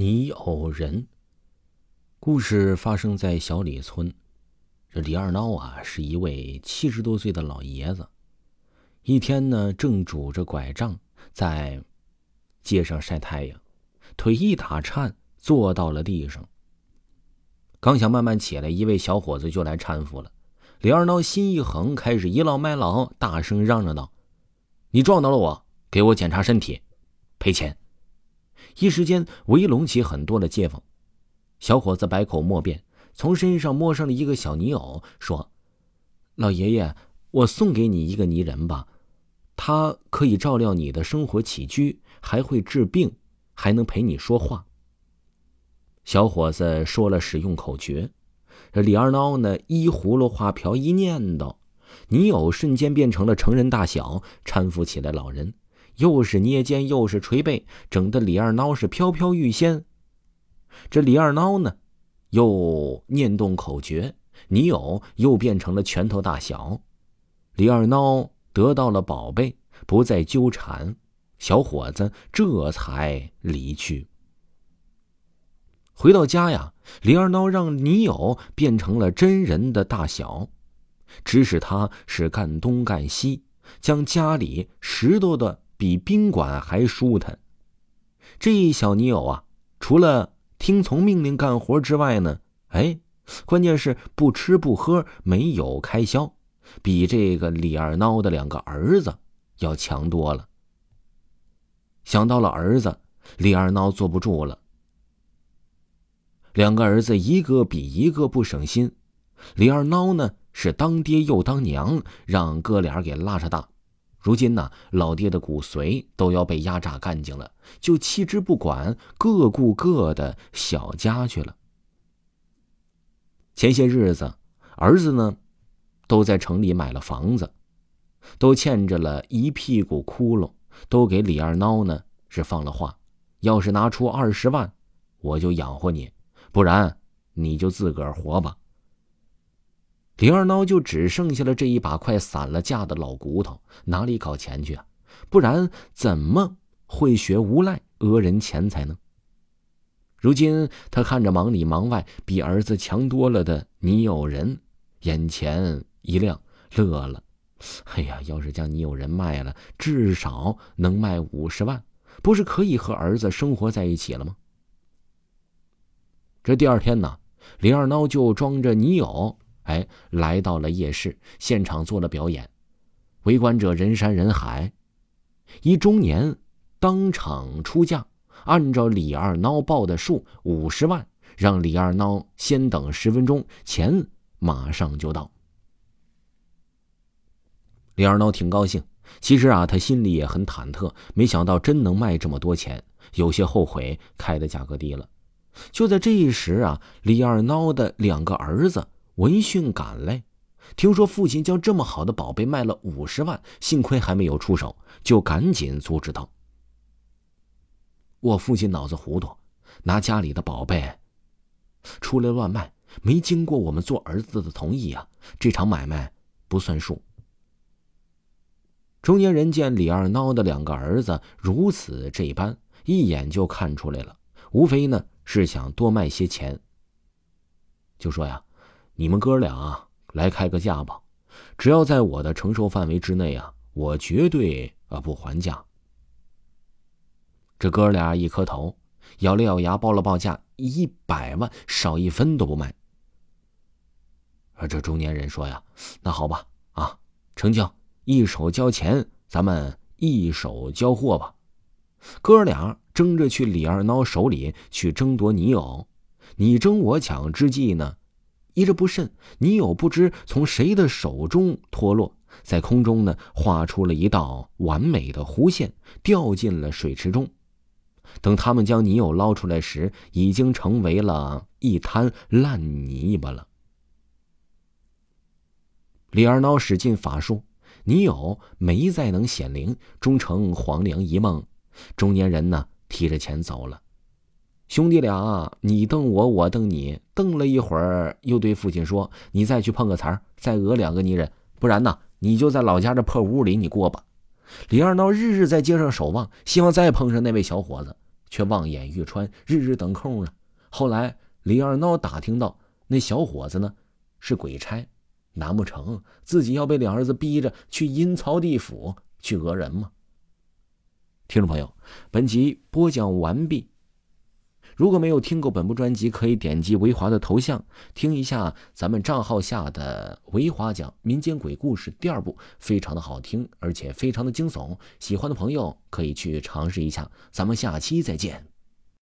泥偶人。故事发生在小李村，这李二孬啊是一位七十多岁的老爷子。一天呢，正拄着拐杖在街上晒太阳，腿一打颤，坐到了地上。刚想慢慢起来，一位小伙子就来搀扶了。李二孬心一横，开始倚老卖老，大声嚷嚷道：“你撞到了我，给我检查身体，赔钱。”一时间围拢起很多的街坊，小伙子百口莫辩，从身上摸上了一个小泥偶，说：“老爷爷，我送给你一个泥人吧，他可以照料你的生活起居，还会治病，还能陪你说话。”小伙子说了使用口诀，这李二孬呢，依葫芦画瓢一念叨，泥偶瞬间变成了成人大小，搀扶起来老人。又是捏肩，又是捶背，整得李二孬是飘飘欲仙。这李二孬呢，又念动口诀，泥偶又变成了拳头大小。李二孬得到了宝贝，不再纠缠，小伙子这才离去。回到家呀，李二孬让泥偶变成了真人的大小，指使他是干东干西，将家里拾掇的。比宾馆还舒坦。这一小泥偶啊，除了听从命令干活之外呢，哎，关键是不吃不喝，没有开销，比这个李二孬的两个儿子要强多了。想到了儿子，李二孬坐不住了。两个儿子一个比一个不省心，李二孬呢是当爹又当娘，让哥俩给拉扯大。如今呢，老爹的骨髓都要被压榨干净了，就弃之不管，各顾各的小家去了。前些日子，儿子呢，都在城里买了房子，都欠着了一屁股窟窿，都给李二孬呢是放了话：要是拿出二十万，我就养活你；不然，你就自个儿活吧。李二孬就只剩下了这一把快散了架的老骨头，哪里搞钱去啊？不然怎么会学无赖讹人钱财呢？如今他看着忙里忙外比儿子强多了的泥友人，眼前一亮，乐了。哎呀，要是将泥友人卖了，至少能卖五十万，不是可以和儿子生活在一起了吗？这第二天呢，李二孬就装着泥友。哎，来到了夜市现场做了表演，围观者人山人海。一中年当场出价，按照李二孬报的数五十万，让李二孬先等十分钟，钱马上就到。李二孬挺高兴，其实啊，他心里也很忐忑，没想到真能卖这么多钱，有些后悔开的价格低了。就在这一时啊，李二孬的两个儿子。闻讯赶来，听说父亲将这么好的宝贝卖了五十万，幸亏还没有出手，就赶紧阻止道：“我父亲脑子糊涂，拿家里的宝贝出来乱卖，没经过我们做儿子的同意呀，这场买卖不算数。”中年人见李二孬的两个儿子如此这般，一眼就看出来了，无非呢是想多卖些钱，就说呀。你们哥俩来开个价吧，只要在我的承受范围之内啊，我绝对啊不还价。这哥俩一磕头，咬了咬牙，报了报价，一百万，少一分都不卖。而这中年人说呀：“那好吧，啊，成交，一手交钱，咱们一手交货吧。”哥俩争着去李二孬手里去争夺泥偶，你争我抢之际呢。一着不慎，泥偶不知从谁的手中脱落，在空中呢画出了一道完美的弧线，掉进了水池中。等他们将泥偶捞出来时，已经成为了一滩烂泥巴了。李二孬使尽法术，泥偶没再能显灵，终成黄粱一梦。中年人呢，提着钱走了。兄弟俩，你瞪我，我瞪你，瞪了一会儿，又对父亲说：“你再去碰个瓷儿，再讹两个泥人，不然呢，你就在老家这破屋里你过吧。”李二孬日日在街上守望，希望再碰上那位小伙子，却望眼欲穿，日日等空呢。后来李二孬打听到那小伙子呢是鬼差，难不成自己要被两儿子逼着去阴曹地府去讹人吗？听众朋友，本集播讲完毕。如果没有听过本部专辑，可以点击维华的头像听一下咱们账号下的维华讲民间鬼故事第二部，非常的好听，而且非常的惊悚。喜欢的朋友可以去尝试一下。咱们下期再见。